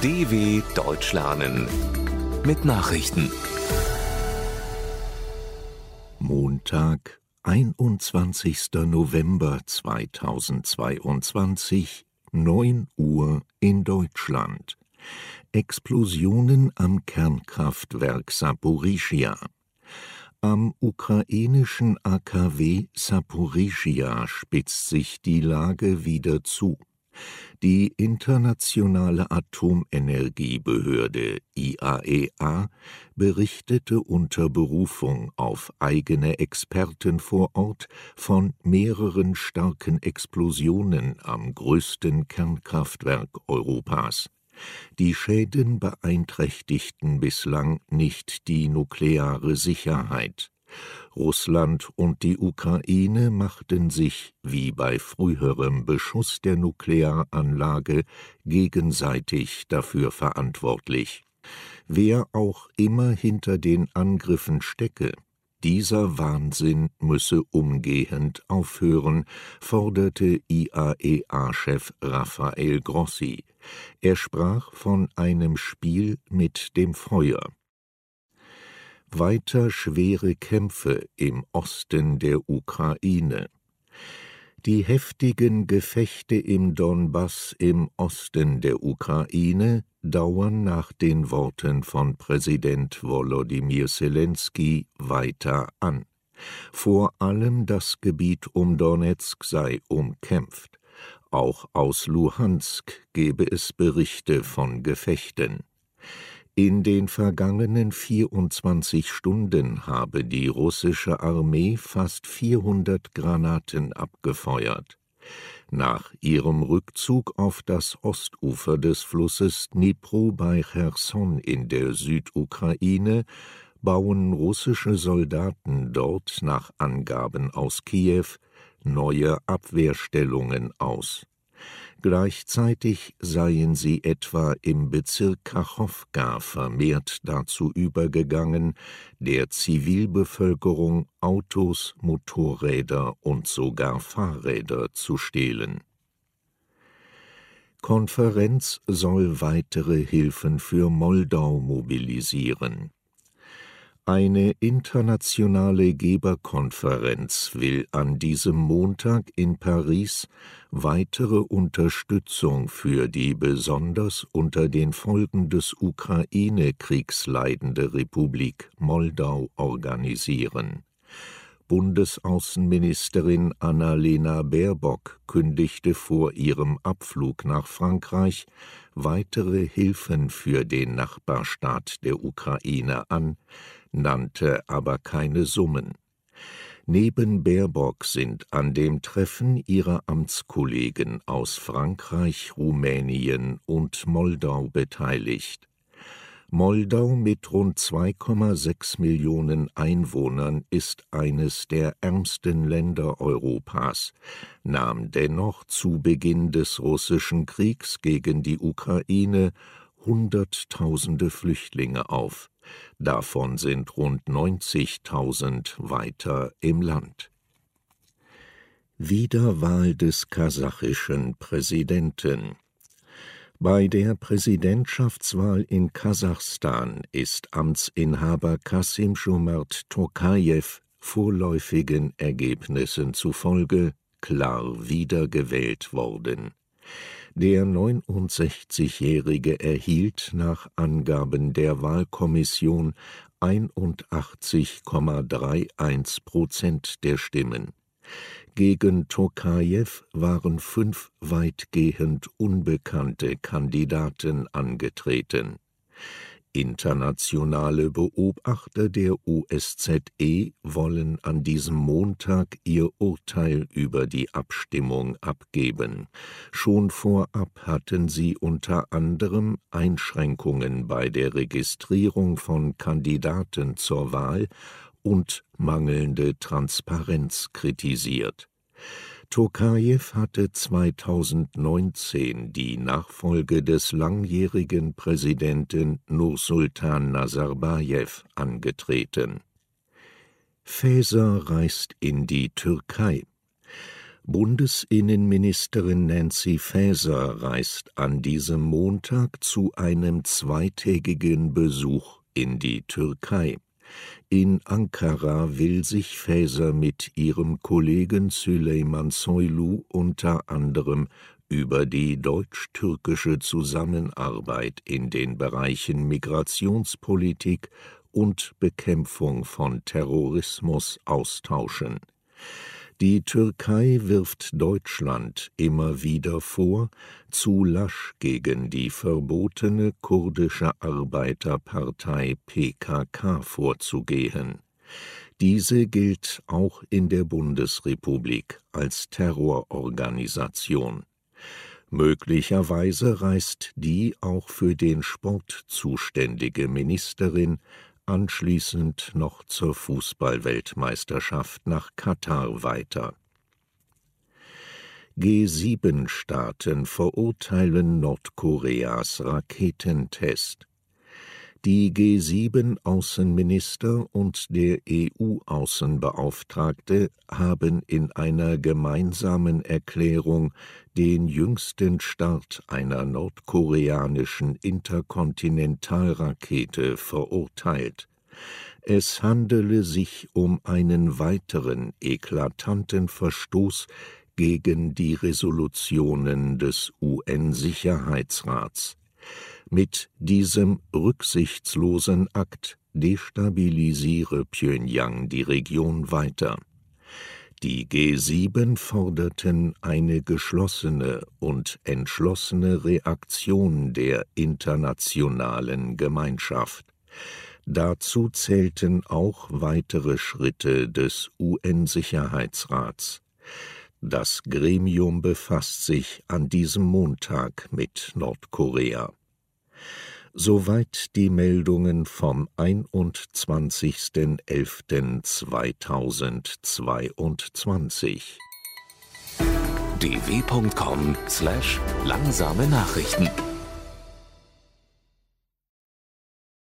DW Deutsch lernen mit Nachrichten. Montag, 21. November 2022, 9 Uhr in Deutschland. Explosionen am Kernkraftwerk Saporischia. Am ukrainischen AKW Saporischia spitzt sich die Lage wieder zu. Die Internationale Atomenergiebehörde IAEA e berichtete unter Berufung auf eigene Experten vor Ort von mehreren starken Explosionen am größten Kernkraftwerk Europas. Die Schäden beeinträchtigten bislang nicht die nukleare Sicherheit. Russland und die Ukraine machten sich, wie bei früherem Beschuss der Nuklearanlage, gegenseitig dafür verantwortlich. Wer auch immer hinter den Angriffen stecke, dieser Wahnsinn müsse umgehend aufhören, forderte IAEA-Chef Rafael Grossi. Er sprach von einem Spiel mit dem Feuer weiter schwere Kämpfe im Osten der Ukraine. Die heftigen Gefechte im Donbass im Osten der Ukraine dauern nach den Worten von Präsident Volodymyr Zelensky weiter an. Vor allem das Gebiet um Donetsk sei umkämpft. Auch aus Luhansk gebe es Berichte von Gefechten. In den vergangenen 24 Stunden habe die russische Armee fast 400 Granaten abgefeuert. Nach ihrem Rückzug auf das Ostufer des Flusses Dnipro bei Cherson in der Südukraine bauen russische Soldaten dort nach Angaben aus Kiew neue Abwehrstellungen aus. Gleichzeitig seien sie etwa im Bezirk Kachowka vermehrt dazu übergegangen, der Zivilbevölkerung Autos, Motorräder und sogar Fahrräder zu stehlen. Konferenz soll weitere Hilfen für Moldau mobilisieren. Eine internationale Geberkonferenz will an diesem Montag in Paris weitere Unterstützung für die besonders unter den Folgen des Ukraine-Kriegs leidende Republik Moldau organisieren. Bundesaußenministerin Annalena Baerbock kündigte vor ihrem Abflug nach Frankreich weitere Hilfen für den Nachbarstaat der Ukraine an, nannte aber keine Summen. Neben Baerbock sind an dem Treffen ihrer Amtskollegen aus Frankreich, Rumänien und Moldau beteiligt. Moldau mit rund 2,6 Millionen Einwohnern ist eines der ärmsten Länder Europas, nahm dennoch zu Beginn des russischen Kriegs gegen die Ukraine Hunderttausende Flüchtlinge auf. Davon sind rund 90.000 weiter im Land. Wiederwahl des kasachischen Präsidenten bei der Präsidentschaftswahl in Kasachstan ist Amtsinhaber Kasim Schumert Tokajew vorläufigen Ergebnissen zufolge klar wiedergewählt worden. Der 69-Jährige erhielt nach Angaben der Wahlkommission 81,31 Prozent der Stimmen. Gegen Tokajew waren fünf weitgehend unbekannte Kandidaten angetreten. Internationale Beobachter der OSZE wollen an diesem Montag ihr Urteil über die Abstimmung abgeben. Schon vorab hatten sie unter anderem Einschränkungen bei der Registrierung von Kandidaten zur Wahl und mangelnde Transparenz kritisiert. Tokajew hatte 2019 die Nachfolge des langjährigen Präsidenten Nursultan Nazarbajew angetreten. Faeser reist in die Türkei. Bundesinnenministerin Nancy Faeser reist an diesem Montag zu einem zweitägigen Besuch in die Türkei. In Ankara will sich Faeser mit ihrem Kollegen Süleyman Soylu unter anderem über die deutsch-türkische Zusammenarbeit in den Bereichen Migrationspolitik und Bekämpfung von Terrorismus austauschen. Die Türkei wirft Deutschland immer wieder vor, zu lasch gegen die verbotene kurdische Arbeiterpartei PKK vorzugehen. Diese gilt auch in der Bundesrepublik als Terrororganisation. Möglicherweise reist die auch für den Sport zuständige Ministerin anschließend noch zur Fußballweltmeisterschaft nach Katar weiter. G7-Staaten verurteilen Nordkoreas Raketentest. Die G7-Außenminister und der EU-Außenbeauftragte haben in einer gemeinsamen Erklärung den jüngsten Start einer nordkoreanischen Interkontinentalrakete verurteilt. Es handele sich um einen weiteren eklatanten Verstoß gegen die Resolutionen des UN-Sicherheitsrats. Mit diesem rücksichtslosen Akt destabilisiere Pyongyang die Region weiter. Die G7 forderten eine geschlossene und entschlossene Reaktion der internationalen Gemeinschaft. Dazu zählten auch weitere Schritte des UN-Sicherheitsrats. Das Gremium befasst sich an diesem Montag mit Nordkorea. Soweit die Meldungen vom 21.11.2022. dw.com/langsame Nachrichten